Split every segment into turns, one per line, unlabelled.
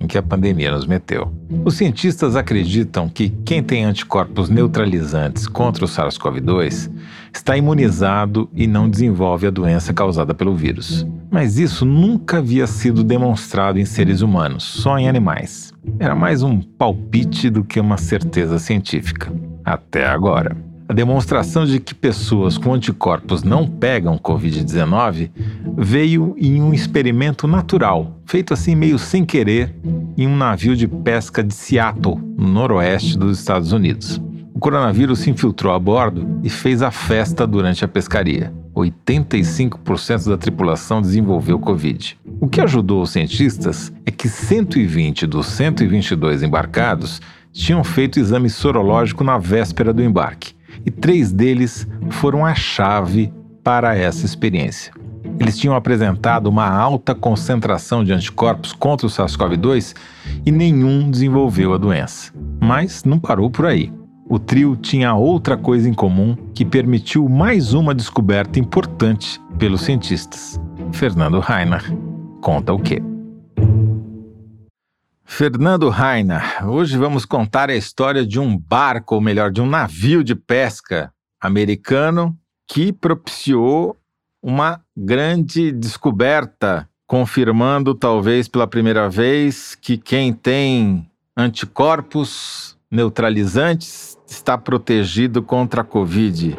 em que a pandemia nos meteu. Os cientistas acreditam que quem tem anticorpos neutralizantes contra o SARS-CoV-2 está imunizado e não desenvolve a doença causada pelo vírus. Mas isso nunca havia sido demonstrado em seres humanos, só em animais. Era mais um palpite do que uma certeza científica. Até agora. A demonstração de que pessoas com anticorpos não pegam Covid-19 veio em um experimento natural, feito assim meio sem querer, em um navio de pesca de Seattle, no noroeste dos Estados Unidos. O coronavírus se infiltrou a bordo e fez a festa durante a pescaria. 85% da tripulação desenvolveu Covid. O que ajudou os cientistas é que 120 dos 122 embarcados tinham feito exame sorológico na véspera do embarque e três deles foram a chave para essa experiência. Eles tinham apresentado uma alta concentração de anticorpos contra o SARS-CoV-2 e nenhum desenvolveu a doença. Mas não parou por aí. O trio tinha outra coisa em comum que permitiu mais uma descoberta importante pelos cientistas. Fernando Rainer conta o quê? Fernando Rainer, hoje vamos contar a história de um barco, ou melhor, de um navio de pesca americano que propiciou uma grande descoberta, confirmando talvez pela primeira vez que quem tem anticorpos neutralizantes está protegido contra a Covid.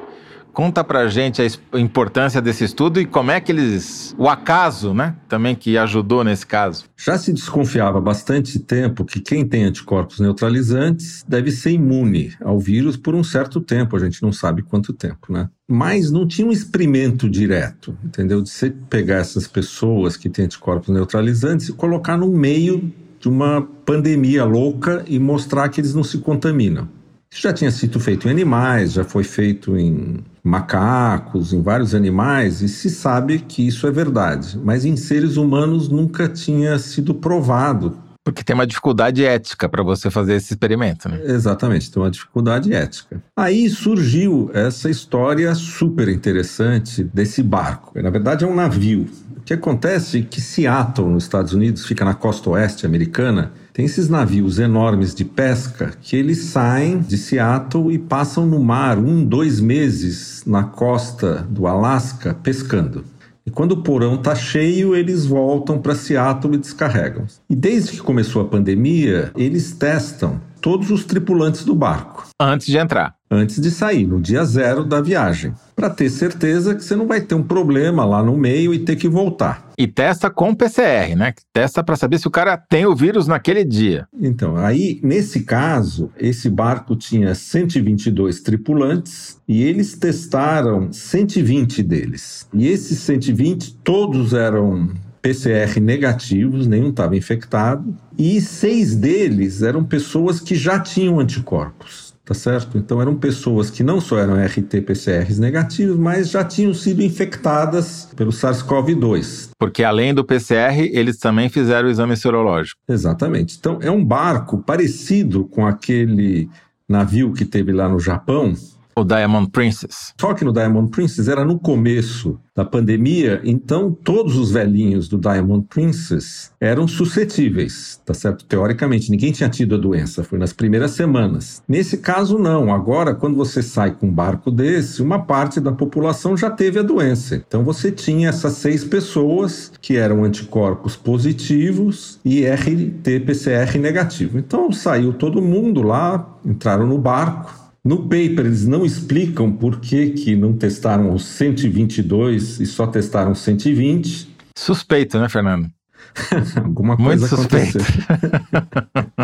Conta pra gente a importância desse estudo e como é que eles. o acaso, né? Também que ajudou nesse caso.
Já se desconfiava há bastante tempo que quem tem anticorpos neutralizantes deve ser imune ao vírus por um certo tempo, a gente não sabe quanto tempo, né? Mas não tinha um experimento direto, entendeu? De você pegar essas pessoas que têm anticorpos neutralizantes e colocar no meio de uma pandemia louca e mostrar que eles não se contaminam. Isso já tinha sido feito em animais, já foi feito em macacos, em vários animais, e se sabe que isso é verdade. Mas em seres humanos nunca tinha sido provado.
Porque tem uma dificuldade ética para você fazer esse experimento, né?
Exatamente, tem uma dificuldade ética. Aí surgiu essa história super interessante desse barco. Na verdade, é um navio. O que acontece é que Seattle, nos Estados Unidos, fica na costa oeste americana, tem esses navios enormes de pesca que eles saem de Seattle e passam no mar um, dois meses na costa do Alasca pescando. E quando o porão está cheio, eles voltam para Seattle e descarregam. E desde que começou a pandemia, eles testam todos os tripulantes do barco.
Antes de entrar.
Antes de sair, no dia zero da viagem. Para ter certeza que você não vai ter um problema lá no meio e ter que voltar.
E testa com PCR, né? Testa para saber se o cara tem o vírus naquele dia.
Então, aí, nesse caso, esse barco tinha 122 tripulantes e eles testaram 120 deles. E esses 120, todos eram PCR negativos, nenhum estava infectado, e seis deles eram pessoas que já tinham anticorpos, tá certo? Então eram pessoas que não só eram RT-PCRs negativos, mas já tinham sido infectadas pelo SARS-CoV-2.
Porque além do PCR, eles também fizeram o exame serológico.
Exatamente. Então é um barco parecido com aquele navio que teve lá no Japão,
o Diamond Princess.
Só que no Diamond Princess era no começo da pandemia, então todos os velhinhos do Diamond Princess eram suscetíveis, tá certo? Teoricamente, ninguém tinha tido a doença, foi nas primeiras semanas. Nesse caso, não. Agora, quando você sai com um barco desse, uma parte da população já teve a doença. Então você tinha essas seis pessoas que eram anticorpos positivos e RT-PCR negativo. Então saiu todo mundo lá, entraram no barco, no paper, eles não explicam por que, que não testaram os 122 e só testaram 120.
Suspeito, né, Fernando?
Alguma coisa Muito aconteceu.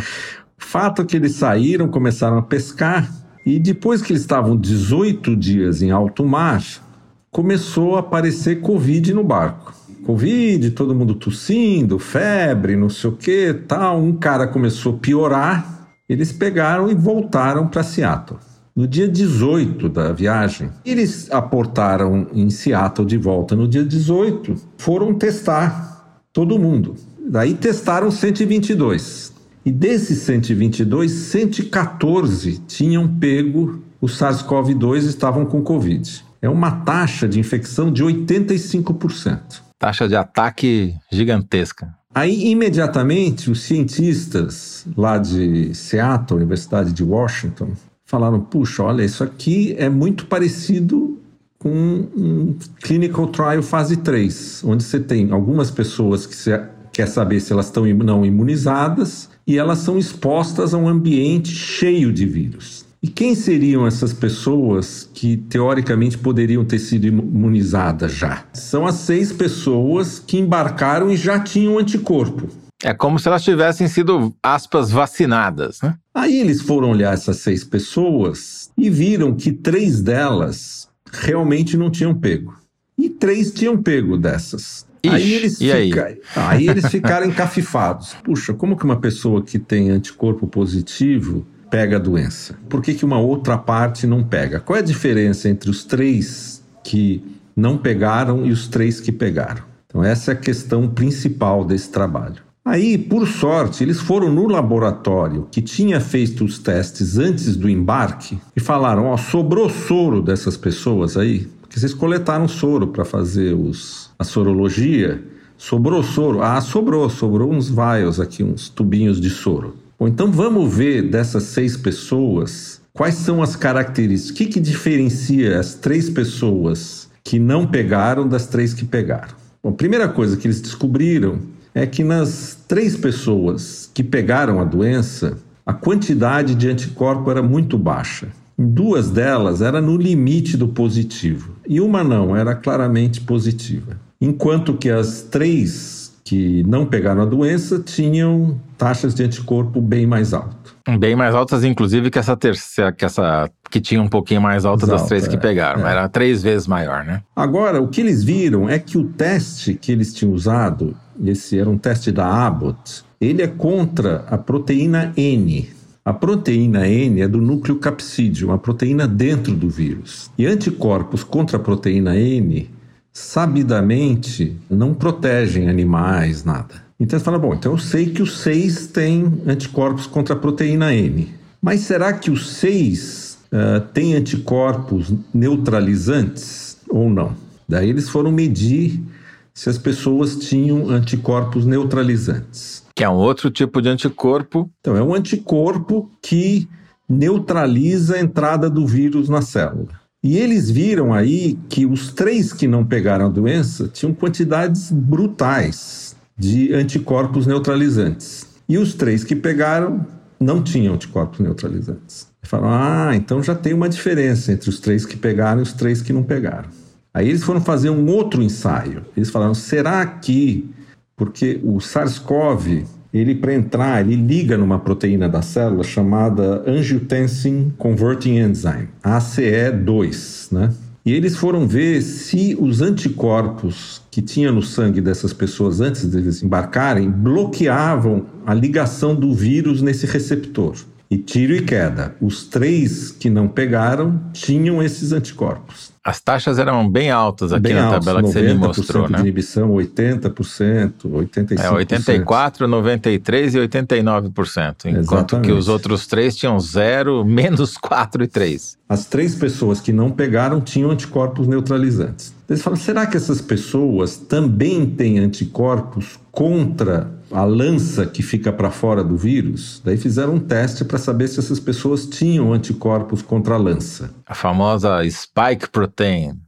Fato é que eles saíram, começaram a pescar e depois que eles estavam 18 dias em alto mar, começou a aparecer Covid no barco. Covid, todo mundo tossindo, febre, não sei o que, tal. Um cara começou a piorar. Eles pegaram e voltaram para Seattle. No dia 18 da viagem. Eles aportaram em Seattle de volta no dia 18, foram testar todo mundo. Daí testaram 122. E desses 122, 114 tinham pego o SARS-CoV-2 e estavam com Covid. É uma taxa de infecção de 85%.
Taxa de ataque gigantesca.
Aí, imediatamente, os cientistas lá de Seattle, Universidade de Washington, falaram: puxa, olha, isso aqui é muito parecido com um clinical trial fase 3, onde você tem algumas pessoas que você quer saber se elas estão não imunizadas e elas são expostas a um ambiente cheio de vírus. E quem seriam essas pessoas que teoricamente poderiam ter sido imunizadas já? São as seis pessoas que embarcaram e já tinham anticorpo.
É como se elas tivessem sido, aspas, vacinadas, né?
Aí eles foram olhar essas seis pessoas e viram que três delas realmente não tinham pego. E três tinham pego dessas.
Ixi, aí eles, fica... aí?
aí eles ficaram encafifados. Puxa, como que uma pessoa que tem anticorpo positivo pega a doença? Por que, que uma outra parte não pega? Qual é a diferença entre os três que não pegaram e os três que pegaram? Então, essa é a questão principal desse trabalho. Aí, por sorte, eles foram no laboratório que tinha feito os testes antes do embarque e falaram: Ó, sobrou soro dessas pessoas aí, porque vocês coletaram soro para fazer os, a sorologia. Sobrou soro? Ah, sobrou, sobrou uns vials aqui, uns tubinhos de soro. Bom, então vamos ver dessas seis pessoas quais são as características, o que, que diferencia as três pessoas que não pegaram das três que pegaram. Bom, primeira coisa que eles descobriram é que nas três pessoas que pegaram a doença, a quantidade de anticorpo era muito baixa. Duas delas era no limite do positivo e uma não, era claramente positiva. Enquanto que as três que não pegaram a doença tinham taxas de anticorpo bem mais altas.
Bem mais altas, inclusive, que essa terceira, que essa que tinha um pouquinho mais alta das três é, que pegaram. É. Era três vezes maior, né?
Agora, o que eles viram é que o teste que eles tinham usado esse era um teste da Abbott, ele é contra a proteína N. A proteína N é do núcleo capsídeo, uma proteína dentro do vírus. E anticorpos contra a proteína N, sabidamente, não protegem animais, nada. Então você fala, bom, então eu sei que os seis têm anticorpos contra a proteína N. Mas será que os seis uh, têm anticorpos neutralizantes ou não? Daí eles foram medir se as pessoas tinham anticorpos neutralizantes.
Que é um outro tipo de anticorpo.
Então, é um anticorpo que neutraliza a entrada do vírus na célula. E eles viram aí que os três que não pegaram a doença tinham quantidades brutais de anticorpos neutralizantes. E os três que pegaram não tinham anticorpos neutralizantes. Falaram, ah, então já tem uma diferença entre os três que pegaram e os três que não pegaram. Aí eles foram fazer um outro ensaio. Eles falaram: será que, porque o SARS-CoV, ele para entrar, ele liga numa proteína da célula chamada Angiotensin Converting Enzyme, ACE2, né? E eles foram ver se os anticorpos que tinha no sangue dessas pessoas antes deles embarcarem bloqueavam a ligação do vírus nesse receptor. E tiro e queda. Os três que não pegaram tinham esses anticorpos.
As taxas eram bem altas aqui bem na altos, tabela que você me mostrou, né?
de inibição, 80%, 85%. É,
84, 93 e 89%, enquanto Exatamente. que os outros três tinham 0, menos 4 e 3.
As três pessoas que não pegaram tinham anticorpos neutralizantes. Eles falam, será que essas pessoas também têm anticorpos contra a lança que fica para fora do vírus? Daí fizeram um teste para saber se essas pessoas tinham anticorpos contra a lança.
A famosa spike protein.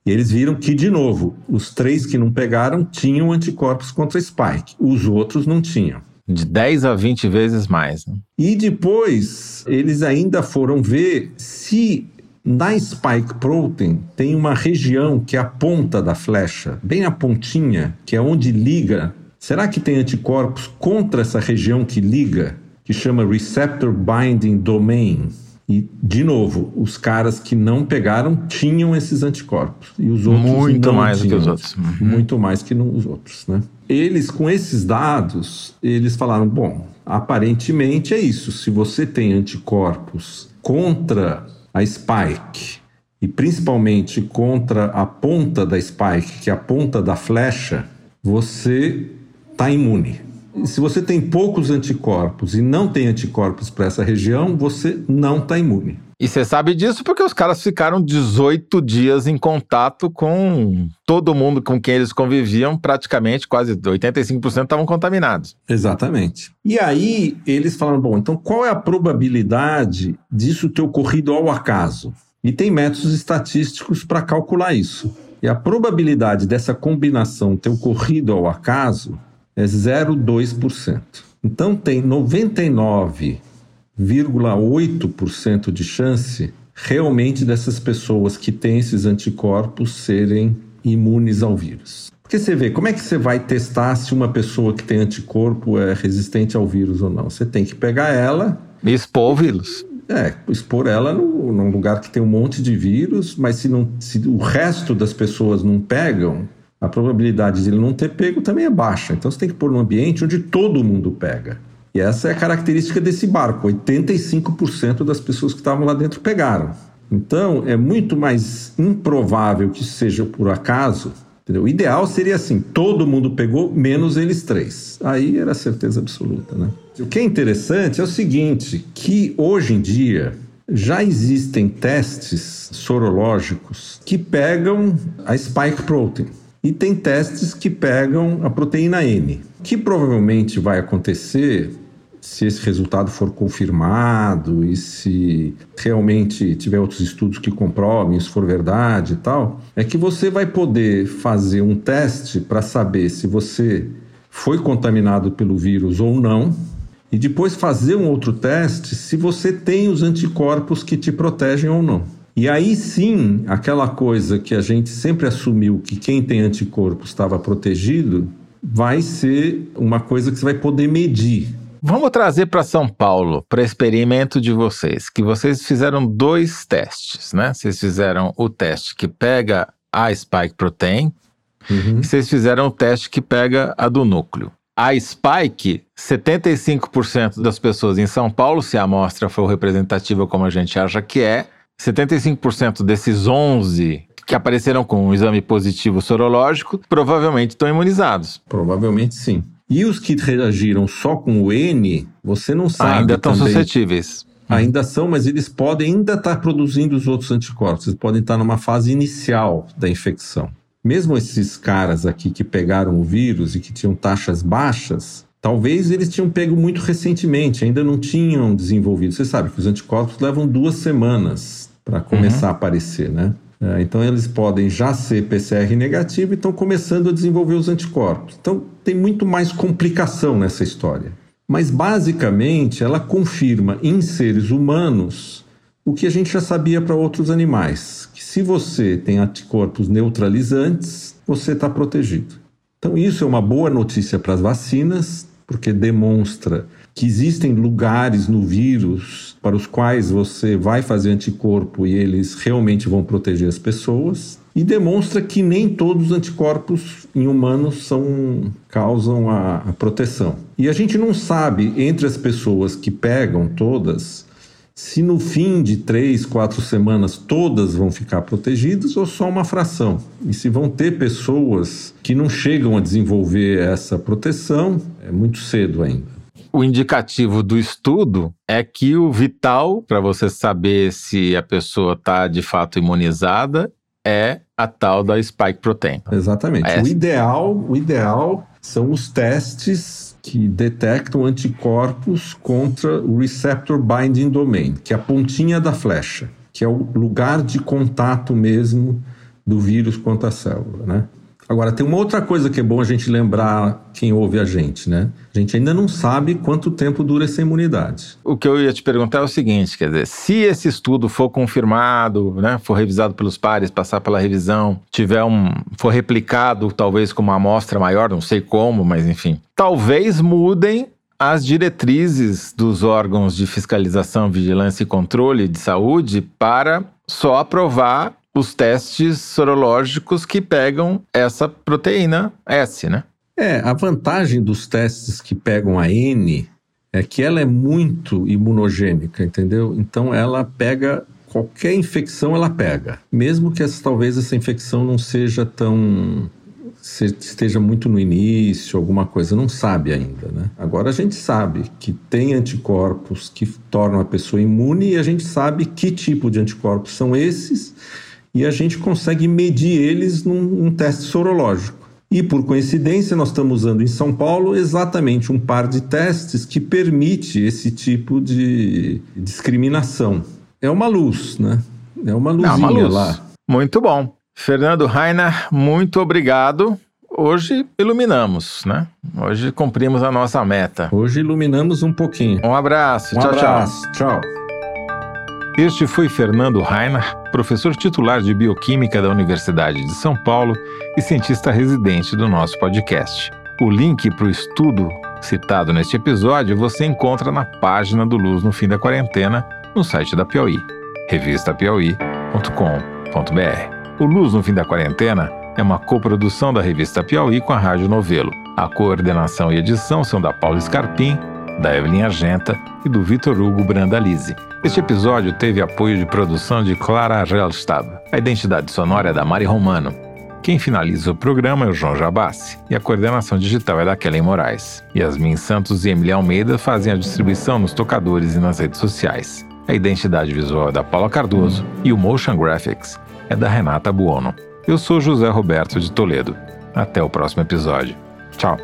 E eles viram que, de novo, os três que não pegaram tinham anticorpos contra spike, os outros não tinham.
De 10 a 20 vezes mais. Né?
E depois eles ainda foram ver se na spike protein tem uma região que é a ponta da flecha, bem a pontinha, que é onde liga. Será que tem anticorpos contra essa região que liga, que chama receptor binding domain? E, de novo, os caras que não pegaram tinham esses anticorpos. E os outros
Muito mais
tinham,
do que os outros.
Uhum. Muito mais que os outros, né? Eles, com esses dados, eles falaram, bom, aparentemente é isso. Se você tem anticorpos contra a spike e principalmente contra a ponta da spike, que é a ponta da flecha, você está imune. Se você tem poucos anticorpos e não tem anticorpos para essa região, você não está imune.
E você sabe disso porque os caras ficaram 18 dias em contato com todo mundo com quem eles conviviam, praticamente quase 85% estavam contaminados.
Exatamente. E aí eles falaram: bom, então qual é a probabilidade disso ter ocorrido ao acaso? E tem métodos estatísticos para calcular isso. E a probabilidade dessa combinação ter ocorrido ao acaso é 0,2%. Então tem 99,8% de chance realmente dessas pessoas que têm esses anticorpos serem imunes ao vírus. Porque você vê, como é que você vai testar se uma pessoa que tem anticorpo é resistente ao vírus ou não? Você tem que pegar ela.
E expor o vírus.
É, expor ela no, num lugar que tem um monte de vírus, mas se, não, se o resto das pessoas não pegam, a probabilidade de ele não ter pego também é baixa. Então você tem que pôr num ambiente onde todo mundo pega. E essa é a característica desse barco: 85% das pessoas que estavam lá dentro pegaram. Então é muito mais improvável que seja por acaso. Entendeu? O ideal seria assim: todo mundo pegou, menos eles três. Aí era certeza absoluta, né? O que é interessante é o seguinte, que hoje em dia já existem testes sorológicos que pegam a spike protein e tem testes que pegam a proteína N. O que provavelmente vai acontecer se esse resultado for confirmado e se realmente tiver outros estudos que comprovem isso for verdade e tal, é que você vai poder fazer um teste para saber se você foi contaminado pelo vírus ou não e depois fazer um outro teste se você tem os anticorpos que te protegem ou não. E aí sim, aquela coisa que a gente sempre assumiu que quem tem anticorpos estava protegido, vai ser uma coisa que você vai poder medir.
Vamos trazer para São Paulo, para experimento de vocês, que vocês fizeram dois testes, né? Vocês fizeram o teste que pega a spike protein, uhum. e vocês fizeram o teste que pega a do núcleo. A Spike, 75% das pessoas em São Paulo, se a amostra for representativa como a gente acha que é, 75% desses 11 que apareceram com um exame positivo sorológico provavelmente estão imunizados.
Provavelmente sim. E os que reagiram só com o N, você não sabe.
Ainda estão suscetíveis.
Ainda são, mas eles podem ainda estar produzindo os outros anticorpos. Eles podem estar numa fase inicial da infecção mesmo esses caras aqui que pegaram o vírus e que tinham taxas baixas, talvez eles tinham pego muito recentemente, ainda não tinham desenvolvido. Você sabe que os anticorpos levam duas semanas para começar uhum. a aparecer, né? É, então eles podem já ser PCR negativo e estão começando a desenvolver os anticorpos. Então tem muito mais complicação nessa história. Mas basicamente ela confirma em seres humanos o que a gente já sabia para outros animais, se você tem anticorpos neutralizantes, você está protegido. Então, isso é uma boa notícia para as vacinas, porque demonstra que existem lugares no vírus para os quais você vai fazer anticorpo e eles realmente vão proteger as pessoas. E demonstra que nem todos os anticorpos em humanos são, causam a, a proteção. E a gente não sabe, entre as pessoas que pegam todas, se no fim de três, quatro semanas todas vão ficar protegidas ou só uma fração. E se vão ter pessoas que não chegam a desenvolver essa proteção, é muito cedo ainda.
O indicativo do estudo é que o vital para você saber se a pessoa está de fato imunizada é a tal da spike protein.
Exatamente. O ideal, o ideal são os testes que detectam anticorpos contra o receptor binding domain, que é a pontinha da flecha, que é o lugar de contato mesmo do vírus com a célula, né? Agora, tem uma outra coisa que é bom a gente lembrar quem ouve a gente, né? A gente ainda não sabe quanto tempo dura essa imunidade.
O que eu ia te perguntar é o seguinte, quer dizer, se esse estudo for confirmado, né, for revisado pelos pares, passar pela revisão, tiver um, for replicado talvez com uma amostra maior, não sei como, mas enfim, talvez mudem as diretrizes dos órgãos de fiscalização, vigilância e controle de saúde para só aprovar os testes sorológicos que pegam essa proteína S, né?
É, a vantagem dos testes que pegam a N é que ela é muito imunogênica, entendeu? Então ela pega qualquer infecção ela pega, mesmo que essa, talvez essa infecção não seja tão esteja muito no início, alguma coisa, não sabe ainda, né? Agora a gente sabe que tem anticorpos que tornam a pessoa imune e a gente sabe que tipo de anticorpos são esses e a gente consegue medir eles num, num teste sorológico. E por coincidência, nós estamos usando em São Paulo exatamente um par de testes que permite esse tipo de discriminação. É uma luz, né? É uma luzinha uma luz. lá.
Muito bom. Fernando Rainer, muito obrigado. Hoje iluminamos, né? Hoje cumprimos a nossa meta.
Hoje iluminamos um pouquinho.
Um abraço.
Um
tchau,
abraço. tchau. Tchau.
Este foi Fernando Rainer, professor titular de Bioquímica da Universidade de São Paulo e cientista residente do nosso podcast. O link para o estudo citado neste episódio você encontra na página do Luz no Fim da Quarentena no site da Piauí, revistapiauí.com.br. O Luz no Fim da Quarentena é uma coprodução da revista Piauí com a Rádio Novelo. A coordenação e edição são da Paula Scarpim, da Evelyn Argenta e do Vitor Hugo Brandalize. Este episódio teve apoio de produção de Clara Gelstab. A identidade sonora é da Mari Romano. Quem finaliza o programa é o João Jabassi e a coordenação digital é da Kellen Moraes. Yasmin Santos e Emília Almeida fazem a distribuição nos tocadores e nas redes sociais. A identidade visual é da Paula Cardoso e o Motion Graphics é da Renata Buono. Eu sou José Roberto de Toledo. Até o próximo episódio. Tchau.